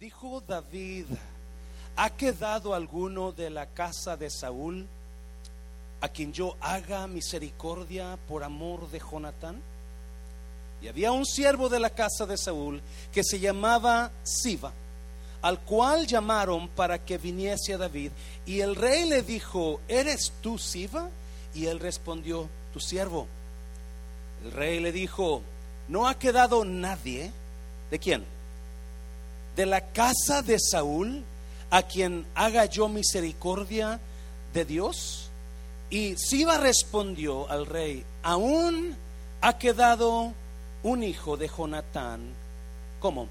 Dijo David, ¿ha quedado alguno de la casa de Saúl a quien yo haga misericordia por amor de Jonatán? Y había un siervo de la casa de Saúl que se llamaba Siba, al cual llamaron para que viniese a David. Y el rey le dijo, ¿eres tú Siba? Y él respondió, tu siervo. El rey le dijo, ¿no ha quedado nadie? ¿De quién? De la casa de Saúl, a quien haga yo misericordia de Dios. Y Siba respondió al rey, aún ha quedado un hijo de Jonatán. ¿Cómo?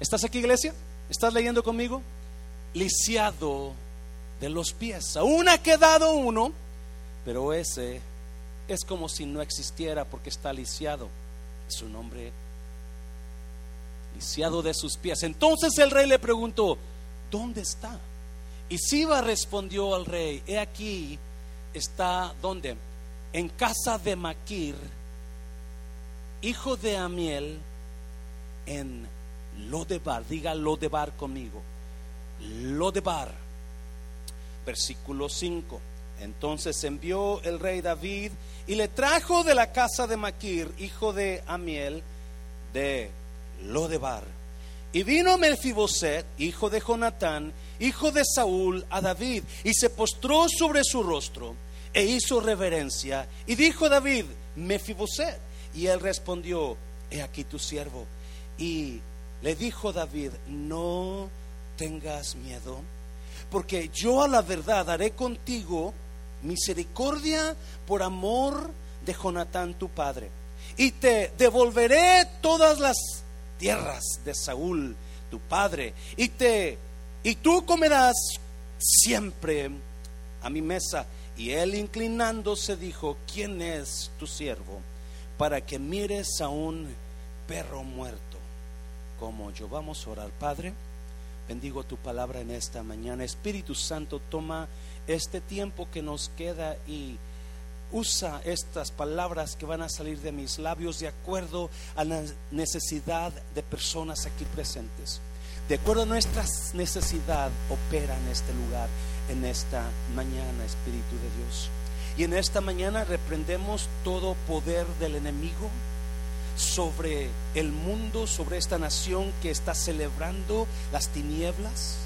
¿Estás aquí, iglesia? ¿Estás leyendo conmigo? Lisiado de los pies. Aún ha quedado uno, pero ese es como si no existiera porque está lisiado. Su nombre, de sus pies. Entonces el rey le preguntó, ¿dónde está? Y Siba respondió al rey, he aquí, está, ¿dónde? En casa de Maquir, hijo de Amiel, en Lodebar. Diga Lodebar conmigo. Lodebar. Versículo 5. Entonces envió el rey David y le trajo de la casa de Maquir, hijo de Amiel, de Lodebar. Y vino Mefiboset, hijo de Jonatán, hijo de Saúl, a David, y se postró sobre su rostro e hizo reverencia. Y dijo David, Mefiboset. Y él respondió, he aquí tu siervo. Y le dijo David, no tengas miedo, porque yo a la verdad haré contigo misericordia por amor de Jonatán tu padre. Y te devolveré todas las tierras de Saúl tu padre. Y te y tú comerás siempre a mi mesa. Y él inclinándose dijo, ¿quién es tu siervo? Para que mires a un perro muerto como yo. Vamos a orar, Padre. Bendigo tu palabra en esta mañana. Espíritu Santo, toma este tiempo que nos queda y usa estas palabras que van a salir de mis labios de acuerdo a la necesidad de personas aquí presentes. De acuerdo a nuestra necesidad, opera en este lugar, en esta mañana, Espíritu de Dios. Y en esta mañana reprendemos todo poder del enemigo sobre el mundo, sobre esta nación que está celebrando las tinieblas.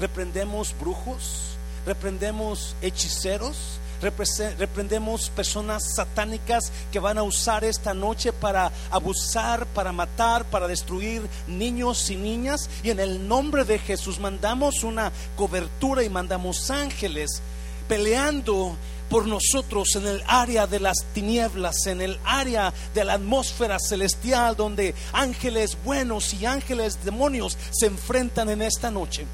Reprendemos brujos, reprendemos hechiceros, reprendemos personas satánicas que van a usar esta noche para abusar, para matar, para destruir niños y niñas. Y en el nombre de Jesús mandamos una cobertura y mandamos ángeles peleando por nosotros en el área de las tinieblas, en el área de la atmósfera celestial, donde ángeles buenos y ángeles demonios se enfrentan en esta noche.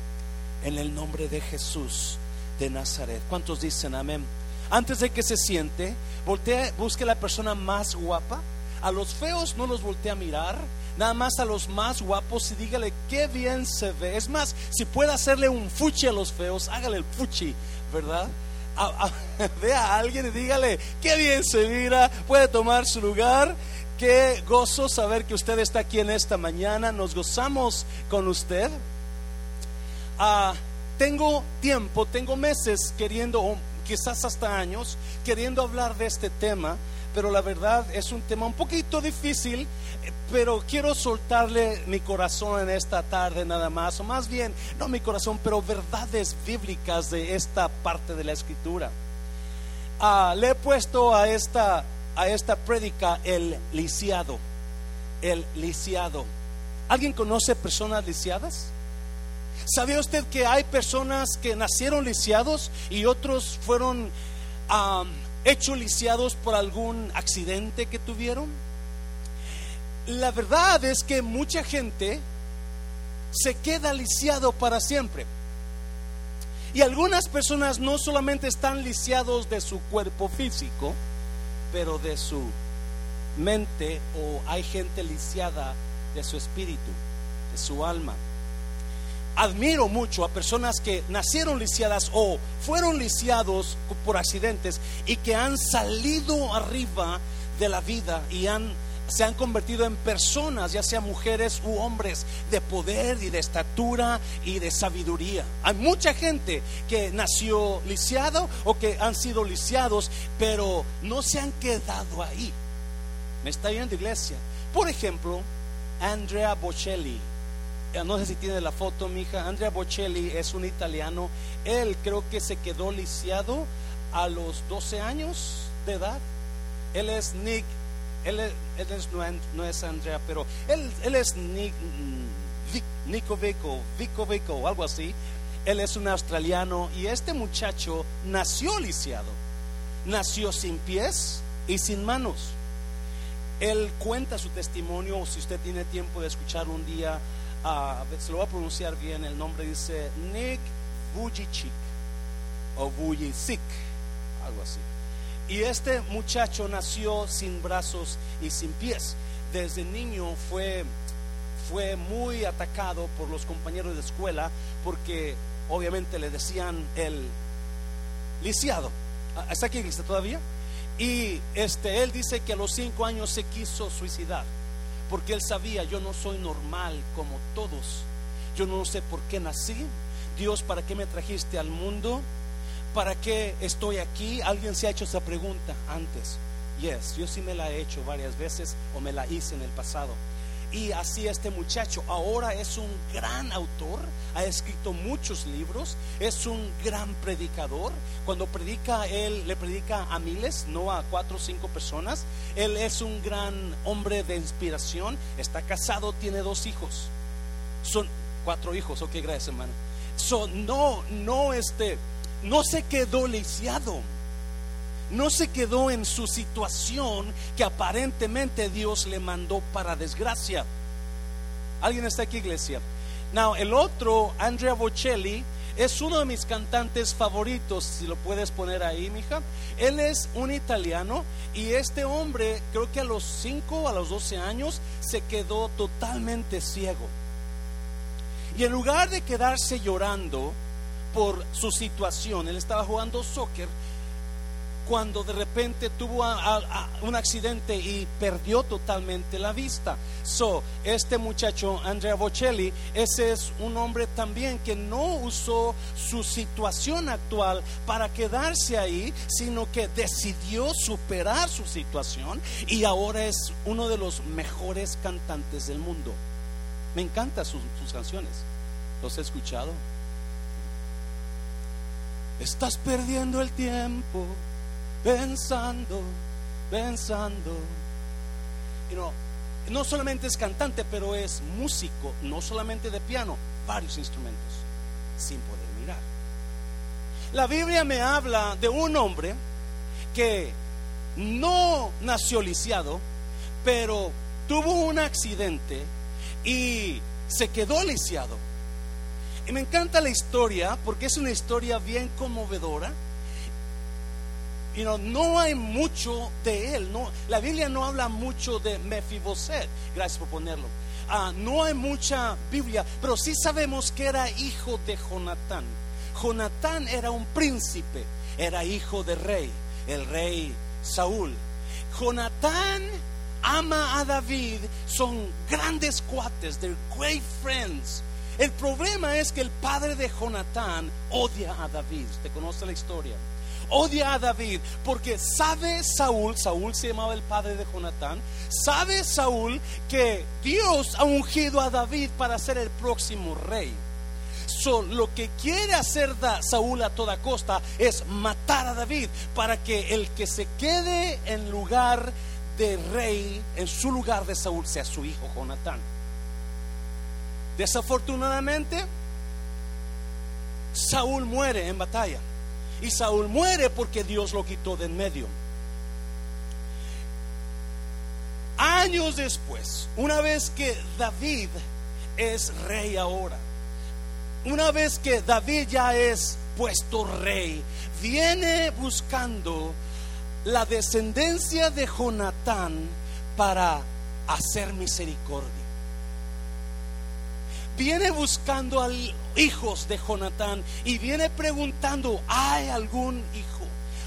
En el nombre de Jesús de Nazaret. ¿Cuántos dicen amén? Antes de que se siente, voltee, busque la persona más guapa. A los feos no los voltee a mirar, nada más a los más guapos y dígale qué bien se ve. Es más, si puede hacerle un fuchi a los feos, hágale el fuchi, ¿verdad? vea a alguien y dígale, qué bien se mira, puede tomar su lugar. Qué gozo saber que usted está aquí en esta mañana. Nos gozamos con usted. Ah, tengo tiempo, tengo meses queriendo, quizás hasta años, queriendo hablar de este tema, pero la verdad es un tema un poquito difícil pero quiero soltarle mi corazón en esta tarde nada más, o más bien, no mi corazón, pero verdades bíblicas de esta parte de la escritura. Ah, le he puesto a esta, a esta prédica el lisiado, el lisiado. ¿Alguien conoce personas lisiadas? ¿Sabía usted que hay personas que nacieron lisiados y otros fueron hechos lisiados por algún accidente que tuvieron? la verdad es que mucha gente se queda lisiado para siempre. Y algunas personas no solamente están lisiados de su cuerpo físico, pero de su mente o hay gente lisiada de su espíritu, de su alma. Admiro mucho a personas que nacieron lisiadas o fueron lisiados por accidentes y que han salido arriba de la vida y han se han convertido en personas, ya sean mujeres u hombres, de poder y de estatura y de sabiduría. Hay mucha gente que nació lisiado o que han sido lisiados, pero no se han quedado ahí. ¿Me está viendo, iglesia? Por ejemplo, Andrea Bocelli. Eh, no sé si tiene la foto, mi hija. Andrea Bocelli es un italiano. Él creo que se quedó lisiado a los 12 años de edad. Él es Nick él, es, no, es Andrea, pero él, es Nick, mm, Nico Vico, Vico Vico, algo así. Él es un australiano y este muchacho nació lisiado. Nació sin pies y sin manos. Él cuenta su testimonio, si usted tiene tiempo de escuchar un día, uh, se lo va a pronunciar bien, el nombre dice Nick Vujicic o Vujicic, algo así. Y este muchacho nació sin brazos y sin pies. Desde niño fue, fue muy atacado por los compañeros de escuela porque obviamente le decían el lisiado. Ah, ¿Está aquí todavía? Y este, él dice que a los cinco años se quiso suicidar porque él sabía, yo no soy normal como todos. Yo no sé por qué nací. Dios, ¿para qué me trajiste al mundo? ¿para qué estoy aquí? ¿Alguien se ha hecho esa pregunta antes? Yes, yo sí me la he hecho varias veces o me la hice en el pasado. Y así este muchacho ahora es un gran autor, ha escrito muchos libros, es un gran predicador. Cuando predica, él le predica a miles, no a cuatro o cinco personas. Él es un gran hombre de inspiración, está casado, tiene dos hijos. Son cuatro hijos, ok, gracias hermano. son no, no este no se quedó lisiado, no se quedó en su situación que aparentemente Dios le mandó para desgracia. ¿Alguien está aquí, iglesia? Now, el otro, Andrea Bocelli, es uno de mis cantantes favoritos, si lo puedes poner ahí, mija. Él es un italiano y este hombre, creo que a los 5 o a los 12 años, se quedó totalmente ciego. Y en lugar de quedarse llorando, por su situación. Él estaba jugando soccer cuando de repente tuvo un accidente y perdió totalmente la vista. So, este muchacho, Andrea Bocelli, ese es un hombre también que no usó su situación actual para quedarse ahí, sino que decidió superar su situación y ahora es uno de los mejores cantantes del mundo. Me encantan sus, sus canciones. ¿Los he escuchado? Estás perdiendo el tiempo pensando, pensando. Y no, no solamente es cantante, pero es músico, no solamente de piano, varios instrumentos, sin poder mirar. La Biblia me habla de un hombre que no nació lisiado, pero tuvo un accidente y se quedó lisiado y me encanta la historia porque es una historia bien conmovedora. Y no, no hay mucho de él. No, la Biblia no habla mucho de Mefiboset. Gracias por ponerlo. Ah, no hay mucha Biblia, pero sí sabemos que era hijo de Jonatán. Jonatán era un príncipe, era hijo de rey, el rey Saúl. Jonatán ama a David, son grandes cuates, they're great friends. El problema es que el padre de Jonatán odia a David. ¿Te conoce la historia? Odia a David porque sabe Saúl, Saúl se llamaba el padre de Jonatán, sabe Saúl que Dios ha ungido a David para ser el próximo rey. So, lo que quiere hacer Saúl a toda costa es matar a David para que el que se quede en lugar de rey, en su lugar de Saúl, sea su hijo Jonatán. Desafortunadamente, Saúl muere en batalla. Y Saúl muere porque Dios lo quitó de en medio. Años después, una vez que David es rey ahora, una vez que David ya es puesto rey, viene buscando la descendencia de Jonatán para hacer misericordia viene buscando a hijos de Jonatán y viene preguntando, ¿hay algún hijo?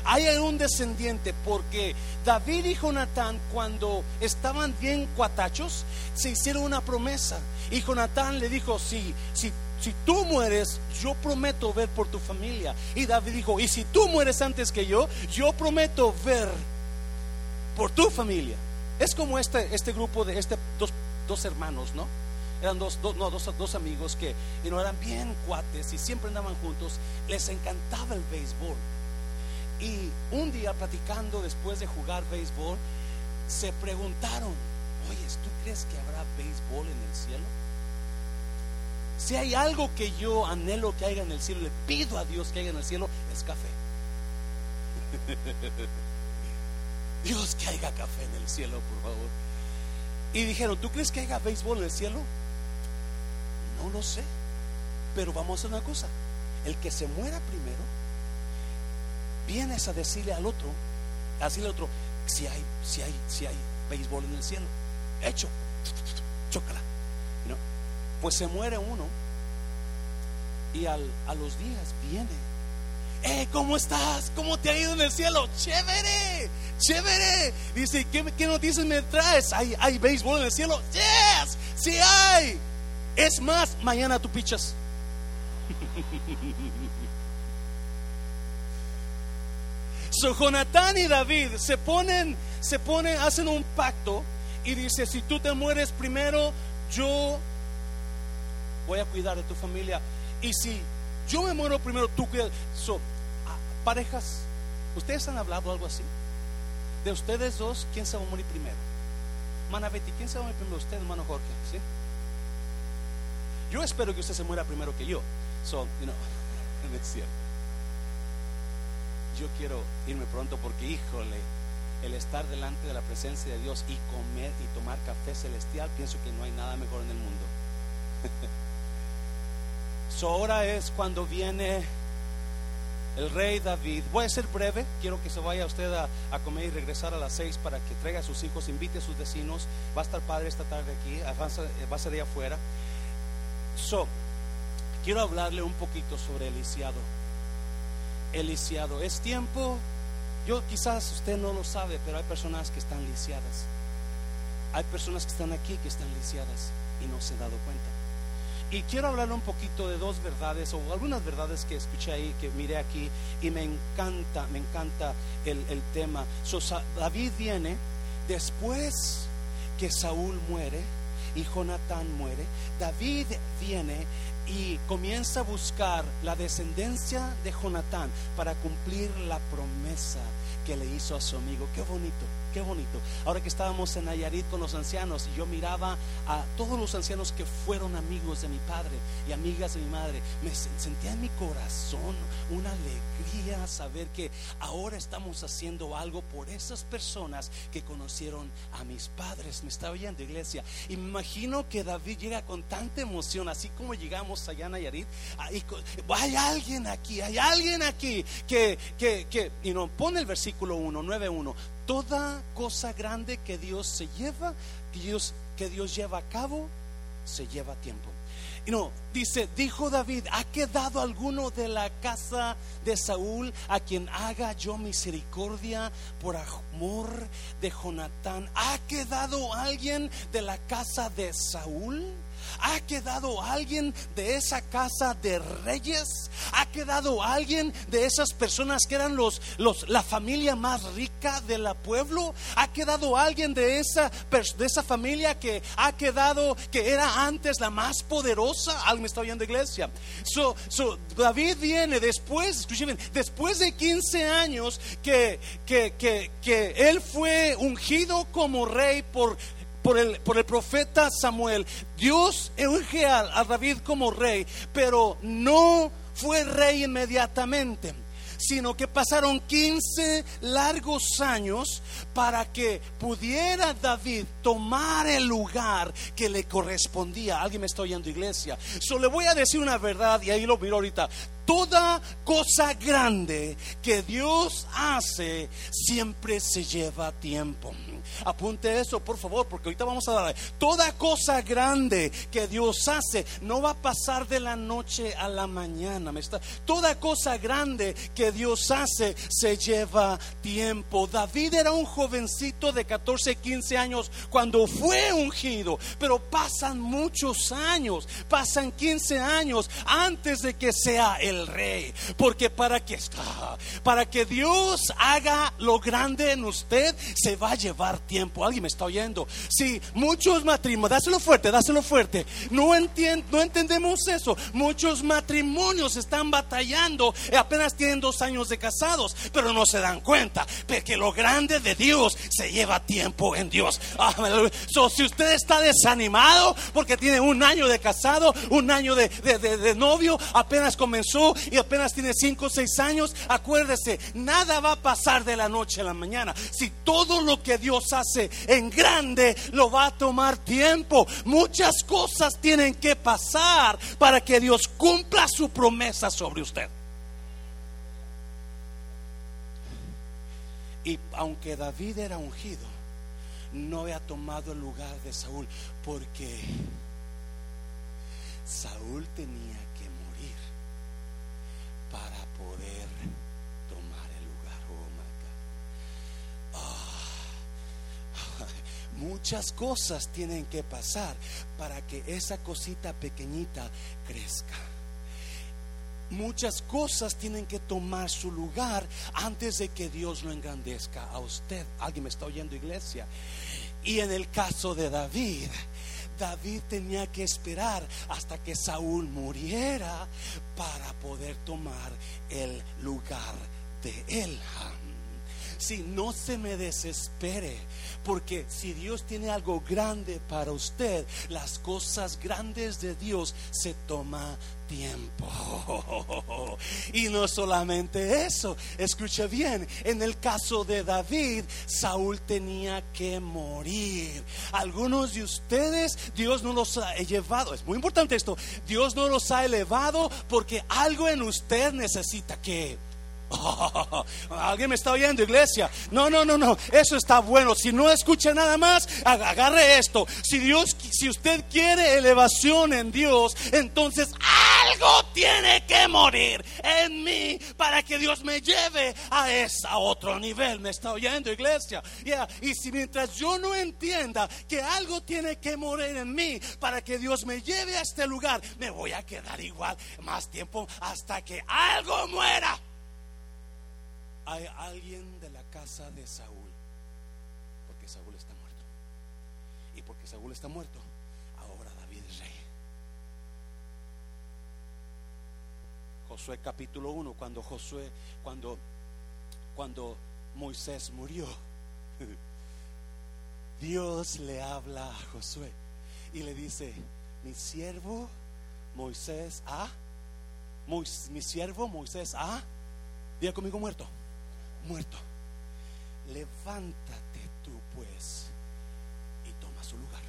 hay un descendiente porque David y Jonatán cuando estaban bien cuatachos se hicieron una promesa y Jonatán le dijo, si, si, si tú mueres, yo prometo ver por tu familia. Y David dijo, y si tú mueres antes que yo, yo prometo ver por tu familia. Es como este, este grupo de este, dos, dos hermanos, ¿no? Eran dos, dos, no, dos, dos amigos que y no eran bien cuates y siempre andaban juntos. Les encantaba el béisbol. Y un día platicando después de jugar béisbol, se preguntaron, oye, ¿tú crees que habrá béisbol en el cielo? Si hay algo que yo anhelo que haya en el cielo, le pido a Dios que haya en el cielo, es café. Dios que haya café en el cielo, por favor. Y dijeron, ¿tú crees que haya béisbol en el cielo? No lo sé. Pero vamos a hacer una cosa. El que se muera primero, vienes a decirle al otro, a decirle al otro, si hay, si hay, si hay béisbol en el cielo. Hecho. Chócala. ¿No? Pues se muere uno y al, a los días viene. Eh, ¿cómo estás? ¿Cómo te ha ido en el cielo? Chévere, chévere. Dice, ¿qué, qué noticias me traes? ¿Hay, ¿Hay béisbol en el cielo? Yes, sí hay. Es más, mañana tú pichas. So Jonatán y David se ponen, se ponen, hacen un pacto y dice, si tú te mueres primero, yo voy a cuidar de tu familia. Y si yo me muero primero, tú cuidas. So, parejas, ¿ustedes han hablado algo así? De ustedes dos, ¿quién se va a morir primero? Mana Betty, ¿quién se va a morir primero? Usted, hermano Jorge, ¿sí? Yo espero que usted se muera primero que yo. So, you know, es cierto. Yo quiero irme pronto porque, híjole, el estar delante de la presencia de Dios y comer y tomar café celestial, pienso que no hay nada mejor en el mundo. so, ahora es cuando viene el rey David. Voy a ser breve, quiero que se vaya usted a, a, comer y regresar a las seis para que traiga a sus hijos, invite a sus vecinos. Va a estar padre esta tarde aquí, a, va a ser allá afuera. So, quiero hablarle un poquito sobre el lisiado. Es tiempo. Yo quizás usted no lo sabe, pero hay personas que están lisiadas. Hay personas que están aquí que están lisiadas y no se han dado cuenta. Y quiero hablarle un poquito de dos verdades o algunas verdades que escuché ahí, que miré aquí y me encanta, me encanta el, el tema. So, David viene después que Saúl muere y Jonatán muere. David viene y comienza a buscar la descendencia de Jonatán para cumplir la promesa que le hizo a su amigo. Qué bonito, qué bonito. Ahora que estábamos en Nayarit con los ancianos y yo miraba a todos los ancianos que fueron amigos de mi padre y amigas de mi madre, me sentía en mi corazón una alegría saber que ahora estamos haciendo algo por esas personas que conocieron a mis padres. Me estaba oyendo iglesia imagino que David llega con tanta emoción, así como llegamos allá a Nayarit. Hay alguien aquí, hay alguien aquí que, que, que, y no, pone el versículo 1, 9.1. Toda cosa grande que Dios se lleva, que Dios, que Dios lleva a cabo, se lleva tiempo. Y no, dice, dijo David, ¿ha quedado alguno de la casa de Saúl a quien haga yo misericordia por amor de Jonatán? ¿Ha quedado alguien de la casa de Saúl? ¿Ha quedado alguien de esa casa de reyes? ¿Ha quedado alguien de esas personas que eran los, los, la familia más rica del pueblo? ¿Ha quedado alguien de esa, de esa familia que ha quedado, que era antes la más poderosa? Alguien me está oyendo, iglesia. So, so, David viene después, escuchen, después de 15 años que, que, que, que él fue ungido como rey por por el, profeta Samuel, Dios a, a David como rey, pero no fue rey inmediatamente sino que pasaron 15 largos años para que pudiera David tomar el lugar que le correspondía. Alguien me está oyendo, iglesia. Solo le voy a decir una verdad y ahí lo miro ahorita. toda cosa grande que Dios hace siempre se lleva tiempo. Apunte eso, por favor, porque ahorita vamos a dar. Toda cosa grande que Dios hace no va a pasar de la noche a la mañana. ¿me está? Toda cosa grande que Dios hace se lleva tiempo. David era un jovencito de 14, 15 años cuando fue ungido, pero pasan muchos años, pasan 15 años antes de que sea el rey. Porque para que, para que Dios haga lo grande en usted, se va a llevar tiempo. Alguien me está oyendo. Sí, muchos matrimonios, dáselo fuerte, dáselo fuerte. No, no entendemos eso. Muchos matrimonios están batallando, apenas tienen dos años de casados, pero no se dan cuenta. Porque lo grande de Dios se lleva tiempo en Dios. Si usted está desanimado porque tiene un año de casado, un año de, de novio, apenas comenzó y apenas tiene cinco o seis años, acuérdese, nada va a pasar de la noche a la mañana. Si todo lo que Dios hace en grande lo va a tomar tiempo. Muchas cosas tienen que pasar para que Dios cumpla su promesa sobre usted. Y aunque David era ungido, no había tomado el lugar de Saúl porque Saúl tenía que morir para poder tomar el lugar. Oh my God. Ah, muchas cosas tienen que pasar para que esa cosita pequeñita crezca. Muchas cosas tienen que tomar su lugar antes de que Dios lo engrandezca a usted. ¿Alguien me está oyendo, iglesia? Y en el caso de David, David tenía que esperar hasta que Saúl muriera para poder tomar el lugar de él. Si no se me desespere, porque si Dios tiene algo grande para usted, las cosas grandes de Dios se toma tiempo. Y no solamente eso, escuche bien, en el caso de David, Saúl tenía que morir. Algunos de ustedes, Dios no los ha llevado, es muy importante esto, Dios no los ha elevado porque algo en usted necesita que Alguien me está oyendo, iglesia. No, no, no, no. Eso está bueno. Si no escucha nada más, agarre esto. Si Dios, si usted quiere elevación en Dios, entonces algo tiene que morir en mí para que Dios me lleve a ese otro nivel. Me está oyendo, iglesia. Y si mientras yo no entienda que algo tiene que morir en mí para que Dios me lleve a este lugar, me voy a quedar igual más tiempo hasta que algo muera hay alguien de la casa de Saúl, porque Saúl está muerto. Y porque Saúl está muerto, ahora David es rey. Josué capítulo 1, cuando Josué, cuando, cuando Moisés murió, Dios le habla a Josué y le dice, mi siervo Moisés ha, mi siervo Moisés ha, diga conmigo muerto muerto. Levántate tú pues y toma su lugar.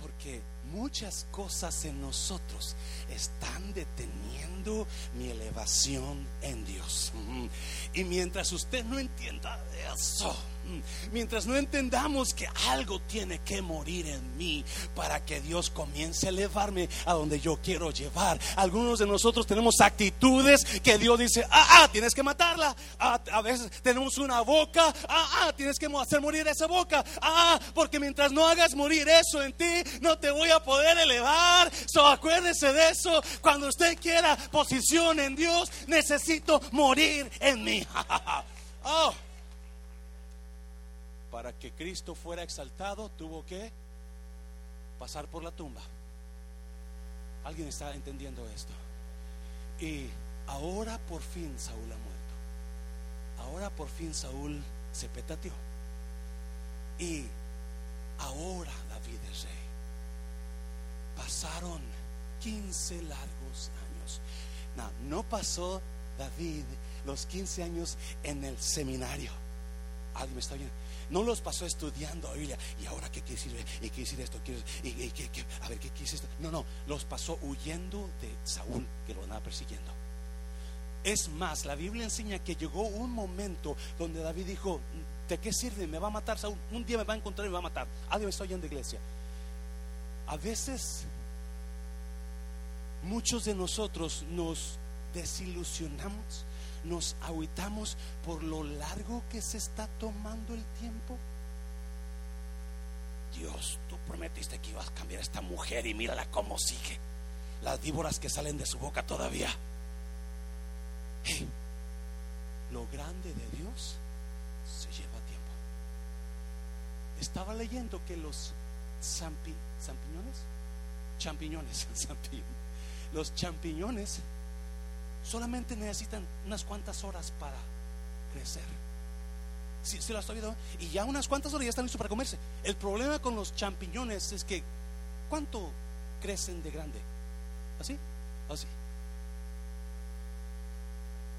Porque muchas cosas en nosotros están deteniendo mi elevación en Dios. Y mientras usted no entienda eso, mientras no entendamos que algo tiene que morir en mí para que Dios comience a elevarme a donde yo quiero llevar. Algunos de nosotros tenemos actitudes que Dios dice, ah, ah, tienes que matarla. Ah, a veces tenemos una boca, ah, ah, tienes que hacer morir esa boca. Ah, porque mientras no hagas morir eso en ti, no te voy a poder elevar. So acuérdese de eso. Cuando usted quiera posición en Dios, necesito morir en mí. oh para que Cristo fuera exaltado, tuvo que pasar por la tumba. ¿Alguien está entendiendo esto? Y ahora por fin Saúl ha muerto. Ahora por fin Saúl se petateó. Y ahora David es rey. Pasaron 15 largos años. No, no pasó David los 15 años en el seminario. ¿Alguien me está viendo? No los pasó estudiando Biblia. ¿Y ahora qué quiere decir? ¿Y qué decir esto? ¿Y, a ver, ¿qué quiere esto? No, no, los pasó huyendo de Saúl que lo andaba persiguiendo. Es más, la Biblia enseña que llegó un momento donde David dijo, ¿de qué sirve? Me va a matar Saúl. Un día me va a encontrar y me va a matar. Alguien está oyendo iglesia. A veces muchos de nosotros nos desilusionamos, nos aguitamos por lo largo que se está tomando el tiempo. Dios, tú prometiste que ibas a cambiar a esta mujer y mírala cómo sigue. Las víboras que salen de su boca todavía. lo grande de Dios se lleva tiempo. Estaba leyendo que los champiñones, champiñones, los champiñones solamente necesitan unas cuantas horas para crecer. Si, si lo has oído, y ya unas cuantas horas ya están listos para comerse. El problema con los champiñones es que, ¿cuánto crecen de grande? ¿Así? Así.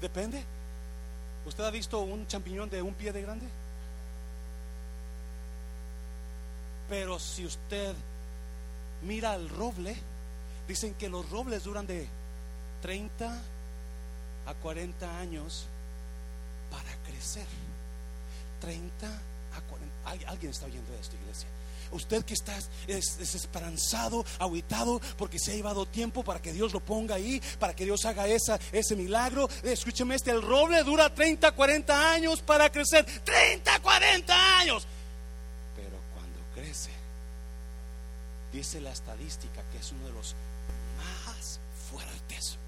Depende. ¿Usted ha visto un champiñón de un pie de grande? Pero si usted mira el roble, dicen que los robles duran de 30 a 40 años para crecer. 30 a 40. Alguien está oyendo esto, iglesia. Usted que está desesperanzado, aguitado, porque se ha llevado tiempo para que Dios lo ponga ahí, para que Dios haga esa, ese milagro. Escúcheme este, el roble dura 30, 40 años para crecer. 30, 40 años. Pero cuando crece, dice la estadística que es uno de los más fuertes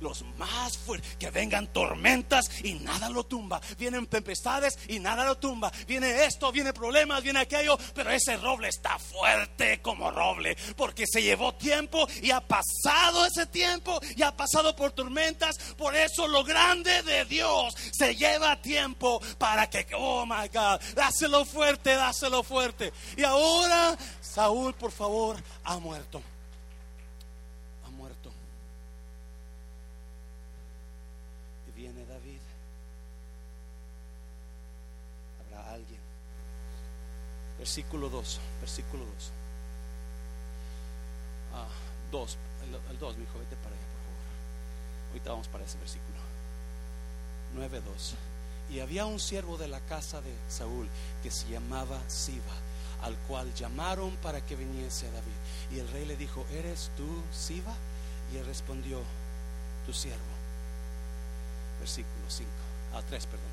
los más fuertes, que vengan tormentas y nada lo tumba, vienen tempestades y nada lo tumba, viene esto, viene problemas, viene aquello, pero ese roble está fuerte como roble, porque se llevó tiempo y ha pasado ese tiempo y ha pasado por tormentas, por eso lo grande de Dios se lleva tiempo para que, oh my God, dáselo fuerte, dáselo fuerte. Y ahora, Saúl, por favor, ha muerto. Versículo 2, versículo 2. Ah, 2, el, 2, mi hijo, vete para allá, por favor. Ahorita vamos para ese versículo. 9, 2. Y había un siervo de la casa de Saúl que se llamaba Siba, al cual llamaron para que viniese a David. Y el rey le dijo, ¿eres tú Siba? Y él respondió, tu siervo. Versículo 5, a 3, perdón.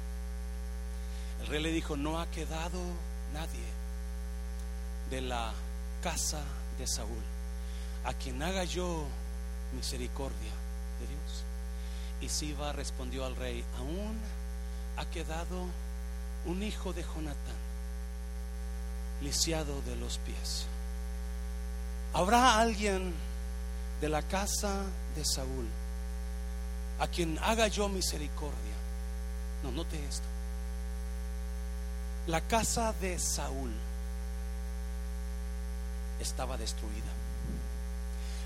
El rey le dijo, no ha quedado nadie de la casa de Saúl, a quien haga yo misericordia de Dios. Y Siba respondió al rey, aún ha quedado un hijo de Jonatán, lisiado de los pies. ¿Habrá alguien de la casa de Saúl a quien haga yo misericordia? No, note esto. La casa de Saúl estaba destruida.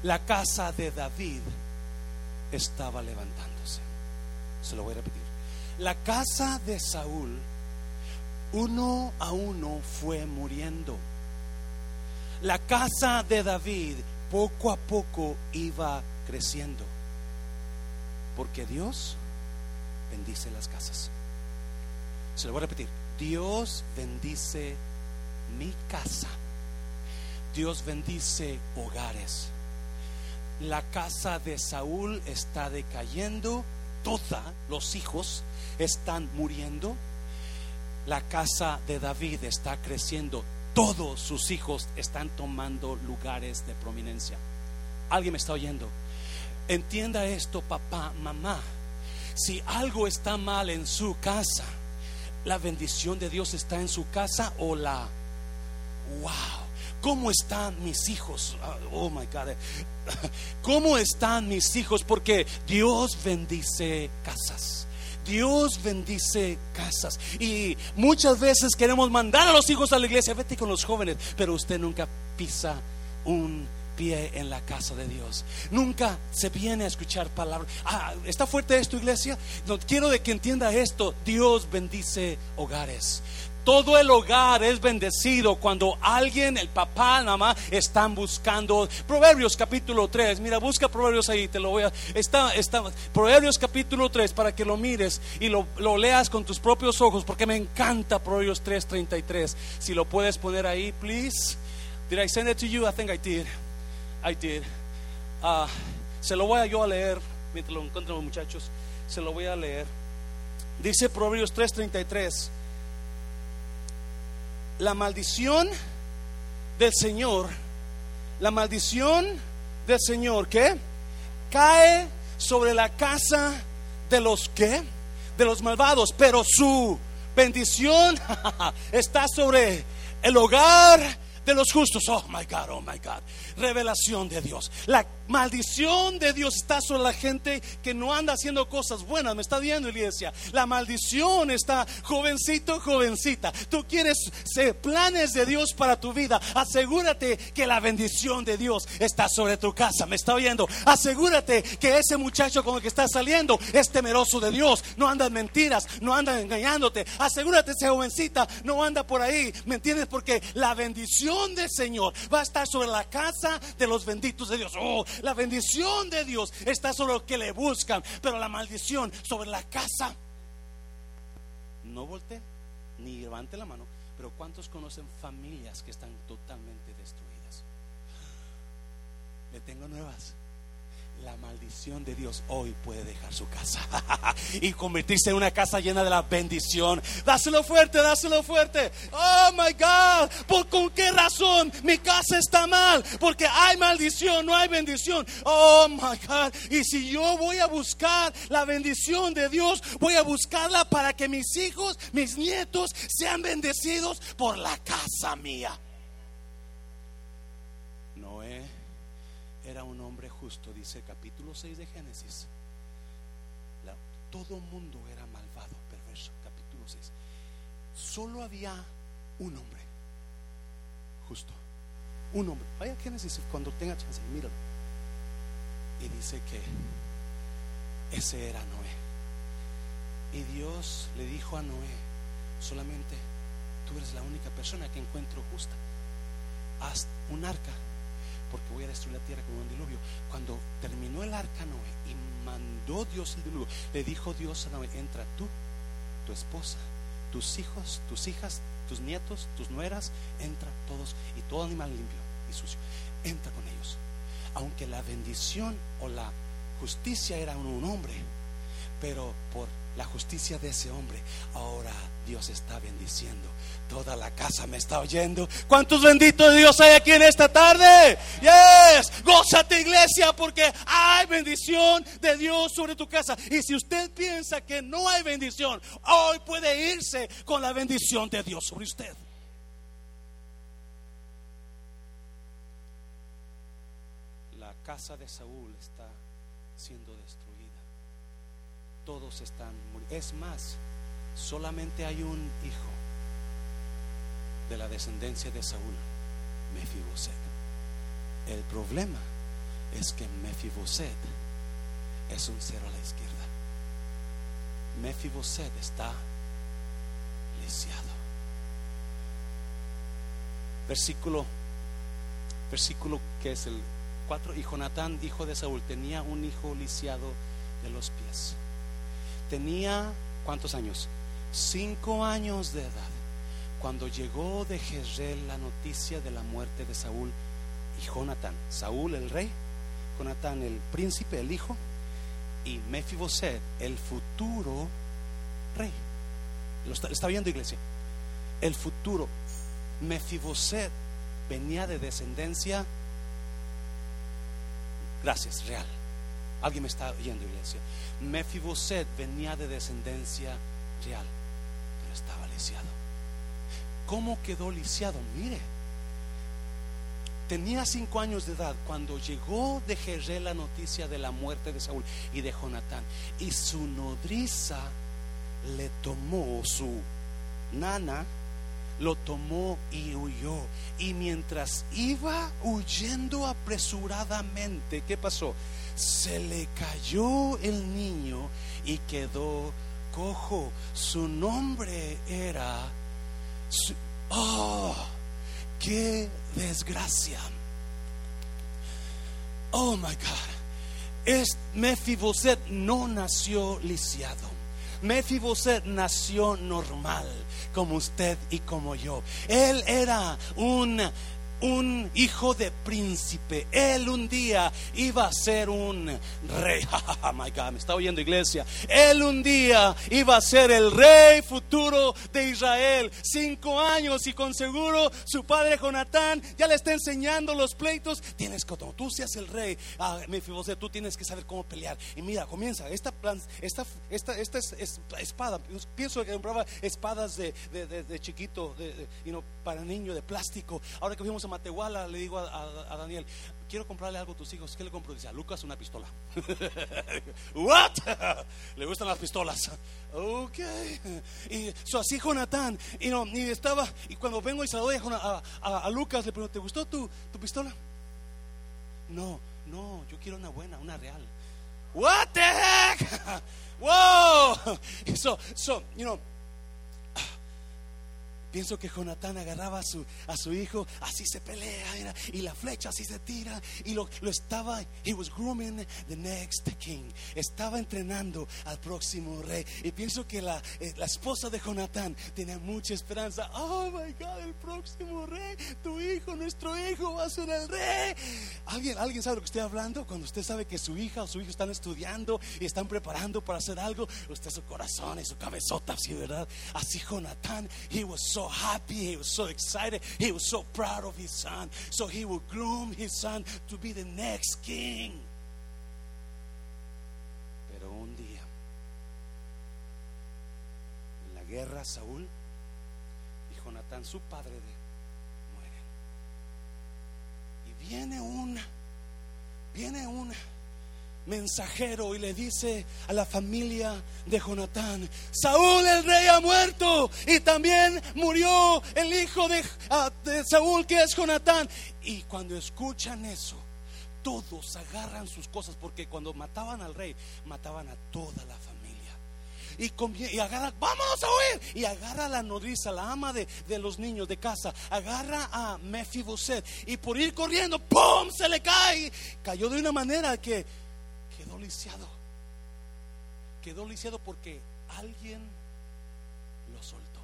La casa de David estaba levantándose. Se lo voy a repetir. La casa de Saúl, uno a uno, fue muriendo. La casa de David poco a poco iba creciendo. Porque Dios bendice las casas. Se lo voy a repetir. Dios bendice mi casa Dios bendice hogares. La casa de Saúl está decayendo, todos los hijos están muriendo. La casa de David está creciendo, todos sus hijos están tomando lugares de prominencia. ¿Alguien me está oyendo? Entienda esto, papá, mamá. Si algo está mal en su casa, la bendición de Dios está en su casa o la... ¡Wow! ¿Cómo están mis hijos? Ah, oh my God. ¿Cómo están mis hijos? Porque Dios bendice casas. Dios bendice casas. Y muchas veces queremos mandar a los hijos a la iglesia. Vete con los jóvenes. Pero usted nunca pisa un pie en la casa de Dios. Nunca se viene a escuchar palabras. Ah, ¿Está fuerte esto, iglesia? No, quiero de que entienda esto. Dios bendice hogares. Todo el hogar es bendecido cuando alguien, el papá, mamá, están buscando. Proverbios capítulo 3. Mira, busca Proverbios ahí, te lo voy a. Está, está, Proverbios capítulo 3 para que lo mires y lo, lo leas con tus propios ojos, porque me encanta Proverbios 3, 33. Si lo puedes poner ahí, please. Did I send it to you? I think I did. I did. Ah, se lo voy a yo a leer mientras lo encuentro, muchachos. Se lo voy a leer. Dice Proverbios 3:33 la maldición del Señor, la maldición del Señor, ¿qué? Cae sobre la casa de los que, de los malvados, pero su bendición está sobre el hogar de los justos. Oh my God, oh my God. Revelación de Dios. La maldición de Dios está sobre la gente que no anda haciendo cosas buenas. Me está viendo, iglesia. La maldición está, jovencito, jovencita. Tú quieres planes de Dios para tu vida. Asegúrate que la bendición de Dios está sobre tu casa. Me está viendo. Asegúrate que ese muchacho con el que estás saliendo es temeroso de Dios. No anda en mentiras, no anda engañándote. Asegúrate, esa jovencita no anda por ahí. ¿Me entiendes? Porque la bendición del Señor va a estar sobre la casa de los benditos de Dios. Oh, la bendición de Dios está sobre los que le buscan, pero la maldición sobre la casa. No voltee ni levante la mano, pero ¿cuántos conocen familias que están totalmente destruidas? Le tengo nuevas la maldición de Dios hoy puede dejar su casa y convertirse en una casa llena de la bendición. Dáselo fuerte, dáselo fuerte. Oh my God, ¿por con qué razón mi casa está mal? Porque hay maldición, no hay bendición. Oh my God, y si yo voy a buscar la bendición de Dios, voy a buscarla para que mis hijos, mis nietos sean bendecidos por la casa mía. era un justo, dice capítulo 6 de Génesis. todo mundo era malvado, perverso, capítulo 6. Solo había un hombre justo. Un hombre. Vaya Génesis cuando tenga chance, míralo. Y dice que ese era Noé. Y Dios le dijo a Noé, solamente tú eres la única persona que encuentro justa. Haz un arca porque voy a destruir la tierra con un diluvio. Cuando terminó el arca Noé y mandó Dios el diluvio, le dijo Dios a Noé, entra tú, tu esposa, tus hijos, tus hijas, tus nietos, tus nueras, entra todos y todo animal limpio y sucio, entra con ellos. Aunque la bendición o la justicia era un hombre, pero por la justicia de ese hombre, ahora Dios está bendiciendo. Toda la casa me está oyendo. ¿Cuántos benditos de Dios hay aquí en esta tarde? Yes, gózate iglesia porque hay bendición de Dios sobre tu casa. Y si usted piensa que no hay bendición, hoy puede irse con la bendición de Dios sobre usted. La casa de Saúl está siendo destruida. Todos están muriendo. Es más, solamente hay un hijo de la descendencia de Saúl, Mefiboset. El problema es que Mefiboset es un cero a la izquierda. Mefiboset está lisiado. Versículo, versículo que es el 4. Y Jonatán, hijo de Saúl, tenía un hijo lisiado de los pies. Tenía, ¿cuántos años? cinco años de edad, cuando llegó de Jezreel la noticia de la muerte de Saúl y Jonatán, Saúl el rey, Jonatán el príncipe, el hijo, y Mefiboset el futuro rey. Lo está, viendo iglesia. El futuro Mefiboset venía de descendencia, gracias, real. Alguien me está oyendo, iglesia. Mefiboset venía de descendencia real estaba lisiado. ¿Cómo quedó lisiado? Mire, tenía cinco años de edad cuando llegó de Jeré la noticia de la muerte de Saúl y de Jonatán. Y su nodriza le tomó su nana, lo tomó y huyó. Y mientras iba huyendo apresuradamente, ¿qué pasó? Se le cayó el niño y quedó cojo. Su nombre era oh, qué desgracia. Oh my God. Es Mefiboset no nació lisiado. Mefiboset nació normal, como usted y como yo. Él era un un hijo de príncipe. Él un día iba a ser un rey. My God, me está oyendo iglesia. Él un día iba a ser el rey futuro de Israel. Cinco años y con seguro su padre Jonatán ya le está enseñando los pleitos. Tienes que, tú seas el rey, ah, Mefiboset, tú tienes que saber cómo pelear. Y mira, comienza esta esta, esta, esta es, es- espada. Pienso que compraba espadas de, de, de- chiquito, de, you know, para niño, de plástico. Ahora que fuimos a Matehuala, le digo a, Daniel, quiero comprarle algo a tus hijos. ¿Qué le compro? Dice, Lucas una pistola. What? Le gustan las pistolas. Ok. Y so, así Jonatán, y, no, y estaba, y cuando vengo y se la doy a- a Lucas, le pregunto, ¿te gustó tu, tu pistola? No, no, yo quiero una buena, una real. What the heck? Whoa. So, so, you know, Pienso que Jonatán agarraba a su, a su hijo, así se pelea, mira, y la flecha así se tira, y lo, lo estaba, he was grooming the next king, estaba entrenando al próximo rey. Y pienso que la, eh, la esposa de Jonatán tenía mucha esperanza. Oh my God, el próximo rey, tu hijo, nuestro hijo va a ser el rey. ¿Alguien, ¿Alguien sabe lo que estoy hablando? Cuando usted sabe que su hija o su hijo están estudiando y están preparando para hacer algo, usted su corazón y su cabezota, así, ¿verdad? Así Jonatán, he was so happy, he was so excited, he was so proud of his son. So he would groom his son to be the next king. Pero un día, en la guerra, Saúl y Jonatán, su padre, de, mueren. Y viene un, viene un mensajero y le dice a la familia de Jonatán, Saúl el rey ha muerto y también murió el hijo de, ah, de Saúl que es Jonatán. Y cuando escuchan eso, todos agarran sus cosas porque cuando mataban al rey, mataban a toda la familia. Y, y agarra, vamos a huir. Y agarra a la nodriza, la ama de, de los niños de casa. Agarra a Mefiboset. Y por ir corriendo, ¡pum! Se le cae. Cayó de una manera que quedó lisiado. Quedó lisiado porque alguien lo soltó.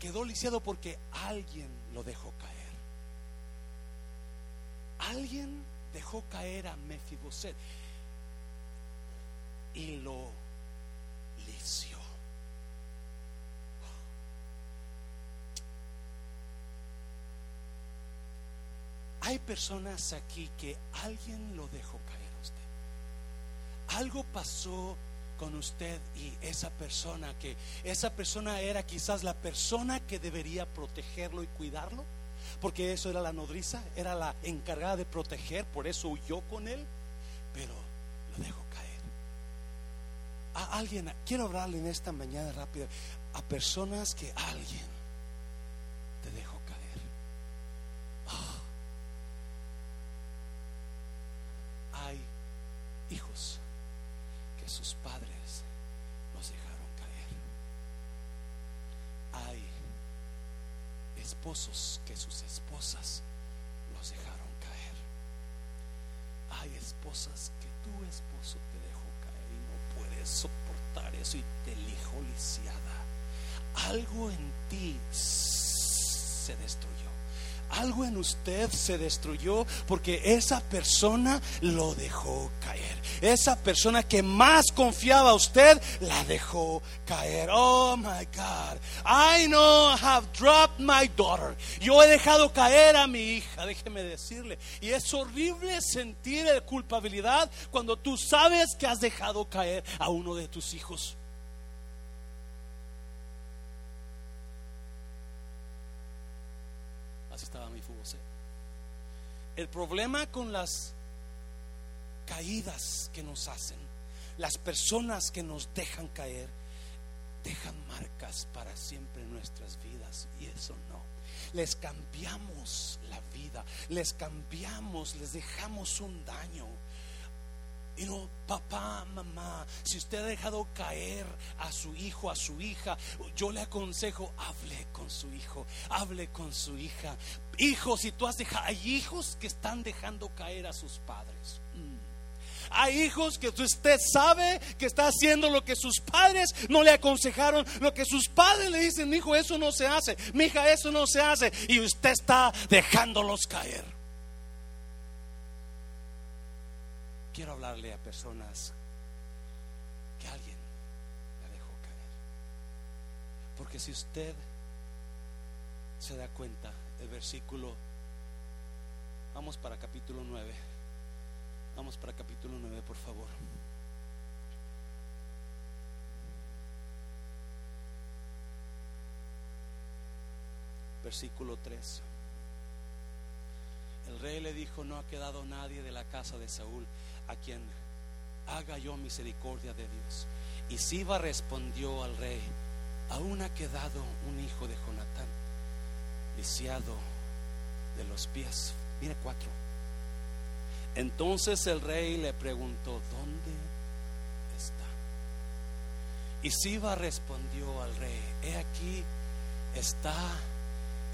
Quedó lisiado porque alguien lo dejó caer. Alguien dejó caer a Mefiboset y lo lició. Hay personas aquí que alguien lo dejó caer a usted. Algo pasó con usted y esa persona que esa persona era quizás la persona que debería protegerlo y cuidarlo, porque eso era la nodriza, era la encargada de proteger, por eso huyó con él, pero lo dejó caer. A alguien, quiero hablarle en esta mañana rápida a personas que alguien te dejó caer. Ah. Hay hijos que sus padres los dejaron caer. Hay esposos que sus esposas los dejaron caer. Hay esposas que tu esposo te dejó caer y no puedes soportar eso y te dejó lisiada. Algo en ti se destruyó. Algo en usted se destruyó porque esa persona lo dejó caer. Esa persona que más confiaba a usted la dejó caer. Oh my God. I know I have dropped my daughter. Yo he dejado caer a mi hija, déjeme decirle. Y es horrible sentir culpabilidad cuando tú sabes que has dejado caer a uno de tus hijos. Así estaba mi Mefiboset. El problema con las caídas que nos hacen, las personas que nos dejan caer, dejan marcas para siempre en nuestras vidas y eso no. Les cambiamos la vida, les cambiamos, les dejamos un daño. Y no, papá, mamá, si usted ha dejado caer a su hijo, a su hija, yo le aconsejo, hable con su hijo, hable con su hija. Hijo, si tú has dejado, hay hijos que están dejando caer a sus padres. Mm. Hay hijos que usted sabe que está haciendo lo que sus padres no le aconsejaron, lo que sus padres le dicen, hijo, eso no se hace, mi hija, eso no se hace, y usted está dejándolos caer. Quiero hablarle a personas que alguien la dejó caer. Porque si usted se da cuenta, el versículo, vamos para capítulo 9, vamos para capítulo 9, por favor. Versículo 3. El rey le dijo, no ha quedado nadie de la casa de Saúl a quien haga yo misericordia de Dios. Y Siba respondió al rey, aún ha quedado un hijo de Jonatán, lisiado de los pies. Mire cuatro. Entonces el rey le preguntó, ¿dónde está? Y Siba respondió al rey, he aquí, está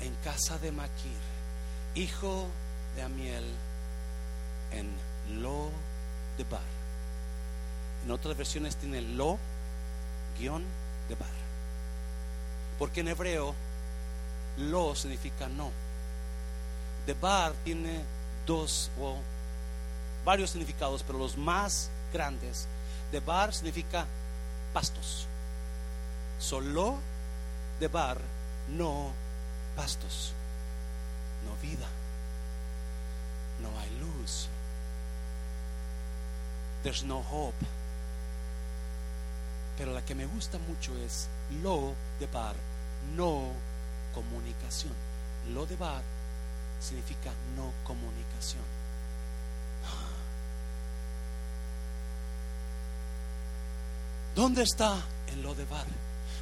en casa de Maquir, hijo de Amiel, en Lo de bar. En otras versiones tiene lo guion de bar. Porque en hebreo lo significa no. De bar tiene dos o varios significados, pero los más grandes. De bar significa pastos. Solo de bar, no pastos, no vida, no hay luz, There's no hope. Pero la que me gusta mucho es lo de bar, no comunicación. Lo de bar significa no comunicación. ¿Dónde está el lo de bar?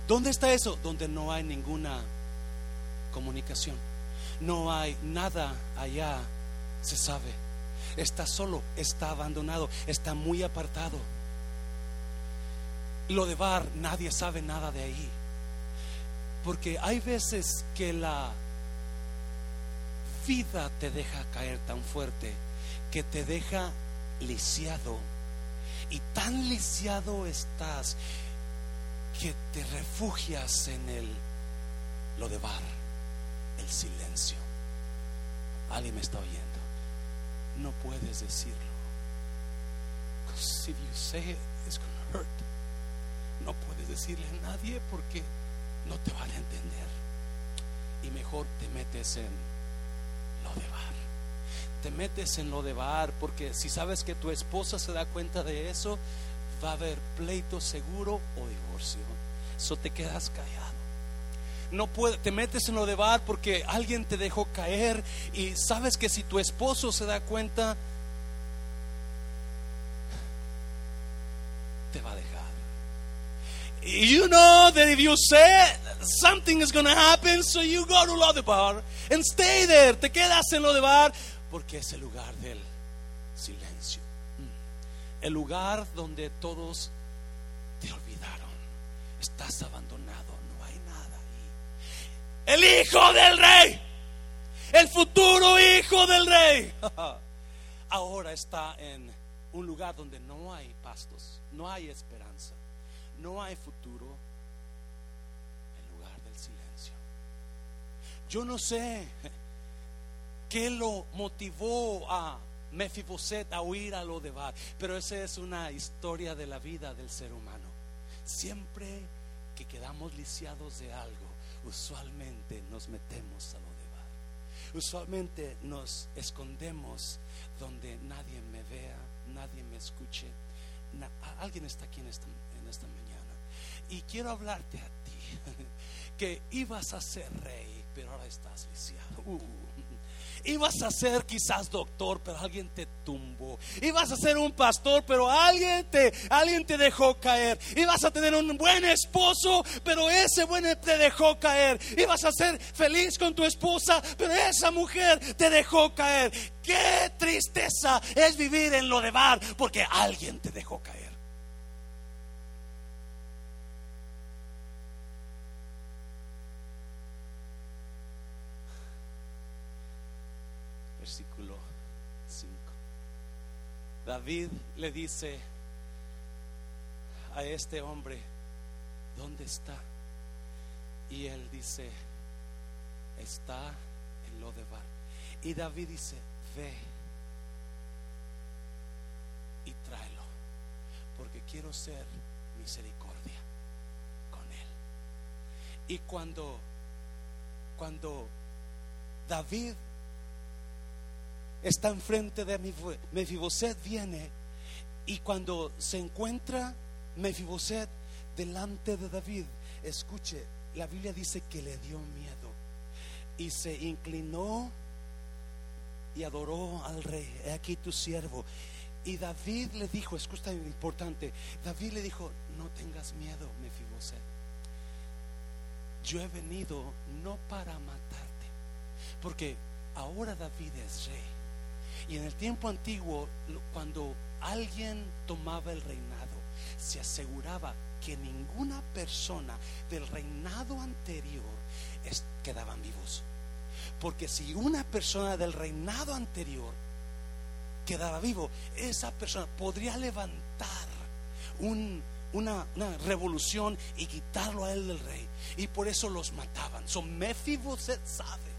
¿Dónde está eso? Donde no hay ninguna comunicación. No hay nada allá, se sabe está solo, está abandonado, está muy apartado. Lo de Bar, nadie sabe nada de ahí. Porque hay veces que la vida te deja caer tan fuerte que te deja lisiado. Y tan lisiado estás que te refugias en el lo de bar, el silencio. Alguien me está oyendo no puedes decirlo. Because if you say it, it's hurt. No puedes decirle a nadie porque no te van a entender. Y mejor te metes en lo de bar. Te metes en lo de bar porque si sabes que tu esposa se da cuenta de eso, va a haber pleito seguro o divorcio. Eso te quedas callado no puede, te metes en lo de bar porque alguien te dejó caer y sabes que si tu esposo se da cuenta, te va a dejar. You know that if you say something is going to happen, so you go to lo de bar and stay there. Te quedas en lo de bar porque es el lugar del silencio. Mm. El lugar donde todos te olvidaron. Estás abandonado el hijo del rey, el futuro hijo del rey, ahora está en un lugar donde no hay pastos, no hay esperanza, no hay futuro, el lugar del silencio. Yo no sé qué lo motivó a Mefiboset a huir a lo de Bar, pero esa es una historia de la vida del ser humano. Siempre que quedamos lisiados de algo, usualmente nos metemos a lo de bar. Usualmente nos escondemos donde nadie me vea, nadie me escuche. alguien está aquí en esta, en esta mañana. Y quiero hablarte a ti que ibas a ser rey, pero ahora estás lisiado. Uh, Ibas a ser quizás doctor, pero alguien te tumbó. Ibas a ser un pastor, pero alguien te, alguien te dejó caer. Ibas a tener un buen esposo, pero ese buen te dejó caer. Ibas a ser feliz con tu esposa, pero esa mujer te dejó caer. Qué tristeza es vivir en lo de bar, porque alguien te dejó caer. David le dice a este hombre, ¿dónde está? Y él dice, está en Lodebar. Y David dice, ve y tráelo, porque quiero ser misericordia con él. Y cuando, cuando David está enfrente de Mefiboset, viene y cuando se encuentra Mefiboset delante de David, escuche, la Biblia dice que le dio miedo y se inclinó y adoró al rey. He aquí tu siervo. Y David le dijo, escucha importante, David le dijo, no tengas miedo, Mefiboset. Yo he venido no para matarte, porque ahora David es rey y en el tiempo antiguo, cuando alguien tomaba el reinado, se aseguraba que ninguna persona del reinado anterior quedaban vivos. Porque si una persona del reinado anterior quedaba vivo, esa persona podría levantar una, revolución y quitarlo a él del rey. Y por eso los mataban. Son Mefiboset sabe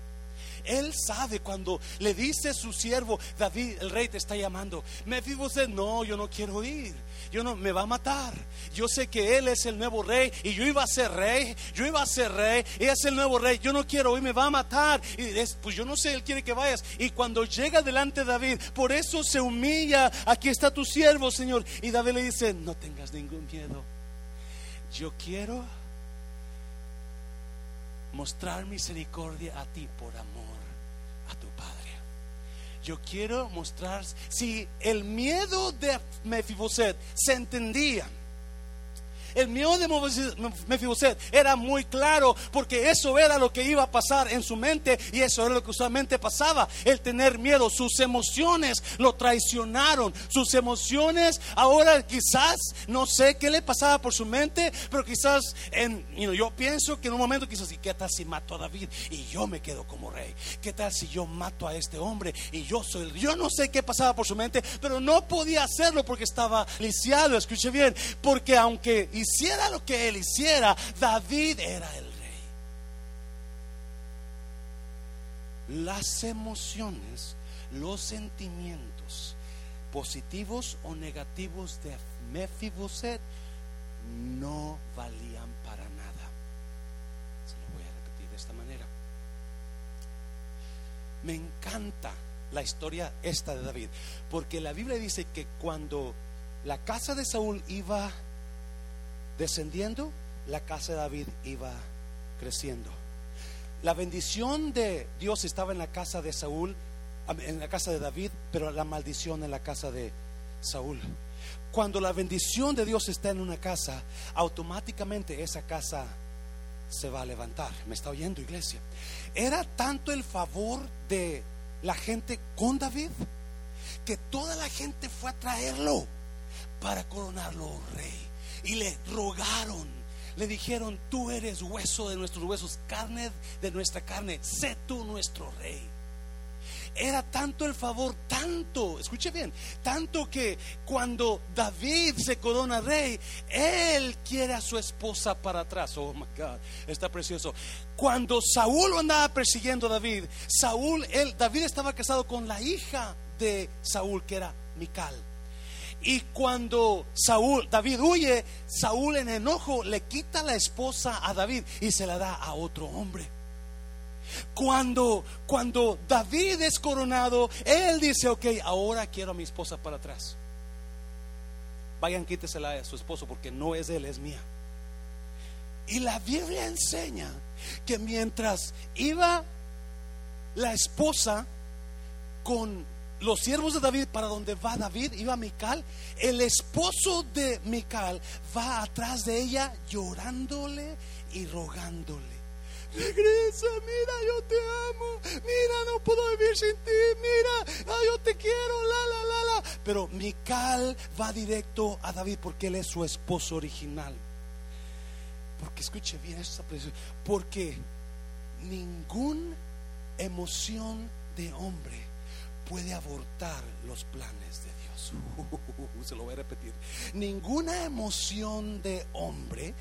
él sabe cuando le dice su siervo, David, el rey te está llamando. Me usted, no, yo no quiero ir. Yo no, me va a matar. Yo sé que él es el nuevo rey y yo iba a ser rey. Yo iba a ser rey y es el nuevo rey. Yo no quiero ir, me va a matar. Y es, pues yo no sé, él quiere que vayas. Y cuando llega delante de David, por eso se humilla. Aquí está tu siervo, Señor. Y David le dice, no tengas ningún miedo. Yo quiero mostrar misericordia a ti por amor a. Yo quiero mostrar si el miedo de Mefiboset se entendía el miedo de Mefiboset era muy claro porque eso era lo que iba a pasar en su mente y eso era lo que usualmente pasaba. El tener miedo, sus emociones lo traicionaron. Sus emociones ahora quizás, no sé qué le pasaba por su mente, pero quizás en, yo pienso que en un momento quizás, ¿y qué tal si mato a David y yo me quedo como rey? ¿Qué tal si yo mato a este hombre y yo soy el... Yo no sé qué pasaba por su mente, pero no podía hacerlo porque estaba lisiado, escuche bien, porque aunque hiciera lo que él hiciera, David era el rey. Las emociones, los sentimientos, positivos o negativos de Mefiboset, no valían para nada. Se lo voy a repetir de esta manera. Me encanta la historia esta de David, porque la Biblia dice que cuando la casa de Saúl iba descendiendo, la casa de David iba creciendo. La bendición de Dios estaba en la casa de Saúl, en la casa de David, pero la maldición en la casa de Saúl. Cuando la bendición de Dios está en una casa, automáticamente esa casa se va a levantar. ¿Me está oyendo, iglesia? Era tanto el favor de la gente con David que toda la gente fue a traerlo para coronarlo rey y le rogaron, le dijeron, tú eres hueso de nuestros huesos, carne de nuestra carne, sé tú nuestro rey. Era tanto el favor, tanto, escuche bien, tanto que cuando David se corona rey, él quiere a su esposa para atrás. Oh my God, está precioso. Cuando Saúl andaba persiguiendo a David, Saúl, él, David estaba casado con la hija de Saúl, que era Mical. Y cuando Saúl, David huye, Saúl en enojo le quita la esposa a David y se la da a otro hombre. Cuando, cuando David es coronado, él dice, ok, ahora quiero a mi esposa para atrás. Vayan, quítesela a su esposo porque no es él, es mía. Y la Biblia enseña que mientras iba la esposa con los siervos de David para donde va David, iba Mical, el esposo de Mical va atrás de ella llorándole y rogándole. Regresa, mira, yo te amo. Mira, no puedo vivir sin ti. Mira, yo te quiero, la, la, la, la. Pero Mical va directo a David porque él es su esposo original. Porque escuche bien esta presión. Porque ninguna emoción de hombre puede abortar los planes de Dios. se lo voy a repetir. Ninguna emoción de hombre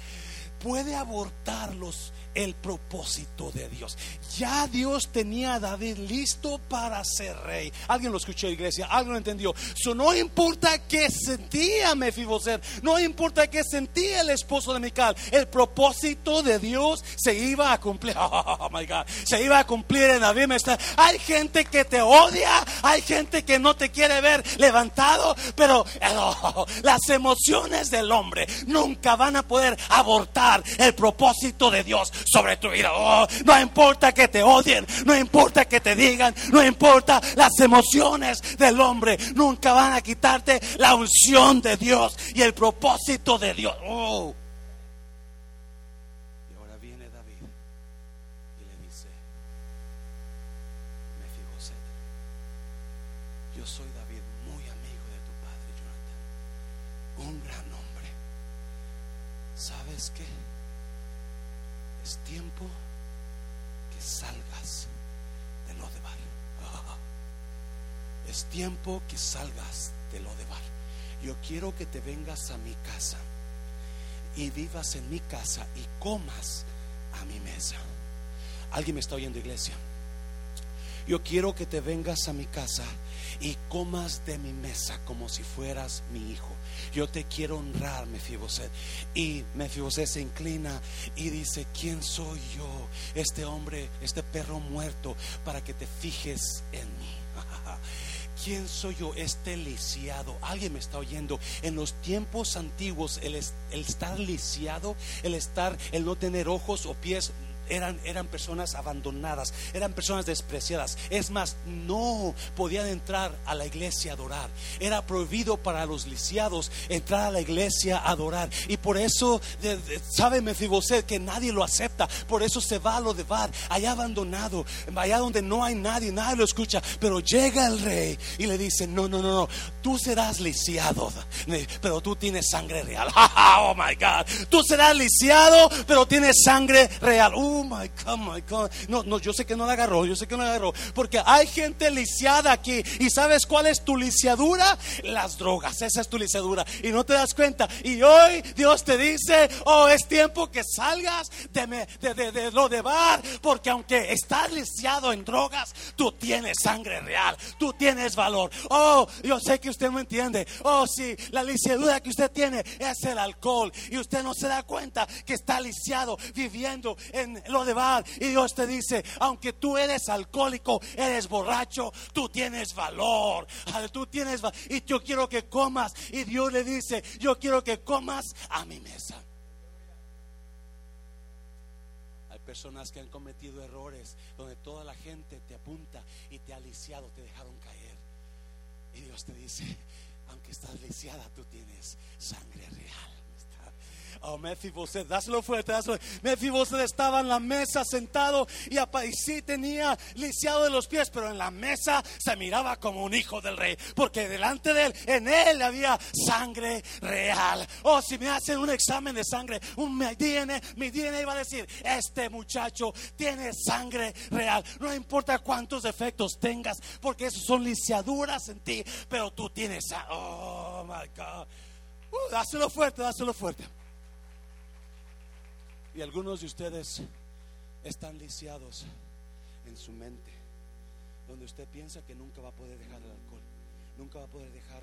puede abortar los el propósito de Dios. Ya Dios tenía a David listo para ser rey. Alguien lo escuchó, iglesia, alguien lo entendió. So, no importa qué sentía Mefiboset, no importa qué sentía el esposo de Mical, el propósito de Dios se iba a cumplir. Oh my God, se iba a cumplir en David. Hay gente que te odia, hay gente que no te quiere ver levantado, pero oh, las emociones del hombre nunca van a poder abortar el propósito de Dios sobre tu vida. Oh, no importa que te odien, no importa que te digan, no importa las emociones del hombre, nunca van a quitarte la unción de Dios y el propósito de Dios. Oh. Y ahora viene David y le dice, Mefiboset, yo soy David, muy amigo de tu padre Jonathan, un gran hombre. ¿Sabes qué? Es tiempo que salgas de lo de bar. Es tiempo que salgas de lo de bar. Yo quiero que te vengas a mi casa y vivas en mi casa y comas a mi mesa. ¿Alguien me está oyendo, iglesia? Yo quiero que te vengas a mi casa y comas de mi mesa como si fueras mi hijo. Yo te quiero honrar, Mefiboset. Y Mefiboset se inclina y dice, ¿quién soy yo? Este hombre, este perro muerto, para que te fijes en mí. ¿Quién soy yo? Este lisiado. Alguien me está oyendo. En los tiempos antiguos, el, el estar lisiado, el estar, el no tener ojos o pies, eran, eran personas abandonadas, eran personas despreciadas. Es más, no podían entrar a la iglesia a adorar. Era prohibido para los lisiados entrar a la iglesia a adorar. Y por eso, sabe Mefiboset que nadie lo acepta. Por eso se va a lo de bar, allá abandonado, allá donde no hay nadie, nadie lo escucha. Pero llega el rey y le dice: No, no, no, no, tú serás lisiado, pero tú tienes sangre real. oh my God, tú serás lisiado, pero tienes sangre real. Uh, oh my God, my God. No, no, yo sé que no la agarró, yo sé que no la agarró. Porque hay gente lisiada aquí. ¿Y sabes cuál es tu lisiadura? Las drogas, esa es tu lisiadura. Y no te das cuenta. Y hoy Dios te dice, oh, es tiempo que salgas de, de, de, lo de bar. Porque aunque estás lisiado en drogas, tú tienes sangre real, tú tienes valor. Oh, yo sé que usted no entiende. Oh, sí, la lisiadura que usted tiene es el alcohol. Y usted no se da cuenta que está lisiado viviendo en lo de bar. Y Dios te dice, aunque tú eres alcohólico, eres borracho, tú tienes valor. Tú tienes valor. Y yo quiero que comas. Y Dios le dice, yo quiero que comas a mi mesa. Hay personas que han cometido errores donde toda la gente te apunta y te ha lisiado, te dejaron caer. Y Dios te dice, aunque estás lisiada, tú tienes sangre. Oh, Mefiboset, dáselo fuerte, dáselo. Mefiboset estaba en la mesa sentado y, y sí tenía lisiado de los pies, pero en la mesa se miraba como un hijo del rey, porque delante de él, en él había sangre real. Oh, si me hacen un examen de sangre, un DNA, mi DNA iba a decir, este muchacho tiene sangre real. No importa cuántos defectos tengas, porque esos son lisiaduras en ti, pero tú tienes, oh my God. Uh, dáselo fuerte, dáselo fuerte. Y algunos de ustedes están lisiados en su mente, donde usted piensa que nunca va a poder dejar el alcohol, nunca va a poder dejar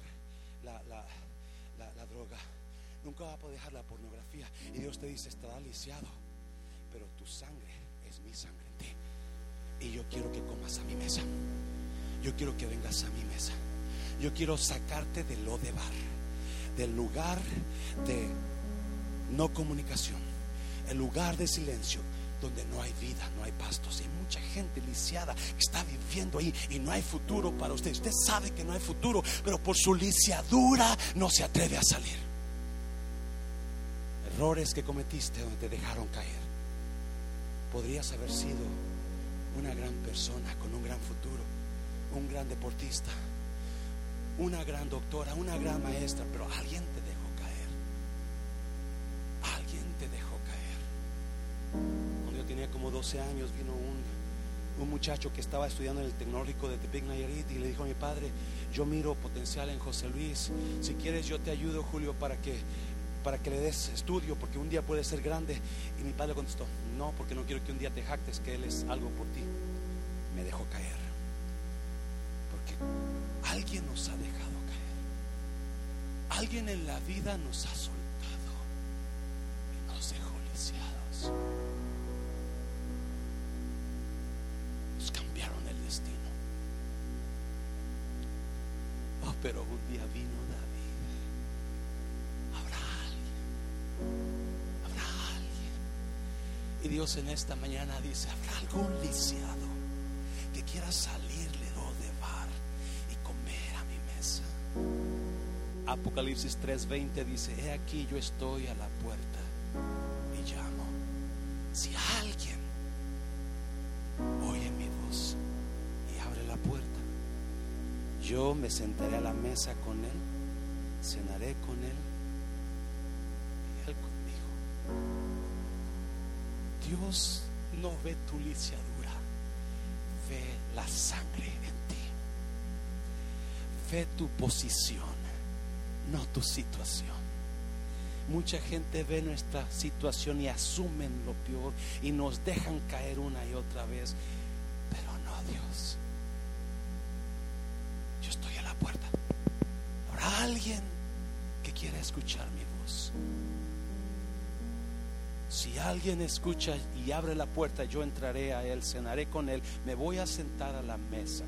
la, la, droga, nunca va a poder dejar la pornografía. Y Dios te dice, estará lisiado, pero tu sangre es mi sangre en ti. Y yo quiero que comas a mi mesa. Yo quiero que vengas a mi mesa. Yo quiero sacarte de lo de bar, del lugar de no comunicación el lugar de silencio. donde no hay vida, no hay pastos. Hay mucha gente lisiada que está viviendo ahí y no hay futuro para usted. Usted sabe que no hay futuro, pero por su lisiadura no se atreve a salir. Errores que cometiste donde te dejaron caer. Podrías haber sido una gran persona con un gran futuro, un gran deportista, una gran doctora, una gran maestra, pero alguien te dejó caer. Alguien te dejó caer tenía como 12 años, vino un, un muchacho que estaba estudiando en el tecnológico de Tepic Nayarit y le dijo a mi padre, yo miro potencial en José Luis, si quieres yo te ayudo Julio para que, para que le des estudio, porque un día puede ser grande. Y mi padre contestó, no, porque no quiero que un día te jactes que él es algo por ti. Me dejó caer, porque alguien nos ha dejado caer. Alguien en la vida nos ha soltado pero un día vino David. Habrá alguien. Habrá alguien. Y Dios en esta mañana dice, habrá algún lisiado que quiera salirle de bar y comer a mi mesa. Apocalipsis 3:20 dice, he aquí yo estoy a la puerta yo me sentaré a la mesa con Él, cenaré con Él y Él conmigo. Dios no ve tu lisiadura, ve la sangre en ti, ve tu posición, no tu situación. Mucha gente ve nuestra situación y asumen lo peor y nos dejan caer una y otra vez, pero no Dios. Alguien que quiera escuchar mi voz. Si alguien escucha y abre la puerta, yo entraré a él, cenaré con él, me voy a sentar a la mesa